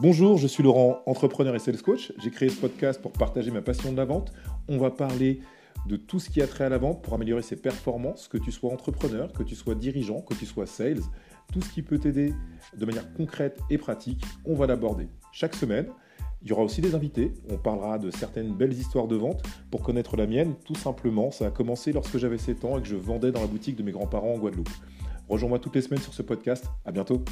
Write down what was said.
Bonjour, je suis Laurent, entrepreneur et sales coach. J'ai créé ce podcast pour partager ma passion de la vente. On va parler de tout ce qui a trait à la vente pour améliorer ses performances, que tu sois entrepreneur, que tu sois dirigeant, que tu sois sales, tout ce qui peut t'aider de manière concrète et pratique, on va l'aborder. Chaque semaine, il y aura aussi des invités, on parlera de certaines belles histoires de vente. Pour connaître la mienne, tout simplement, ça a commencé lorsque j'avais 7 ans et que je vendais dans la boutique de mes grands-parents en Guadeloupe. Rejoins-moi toutes les semaines sur ce podcast, à bientôt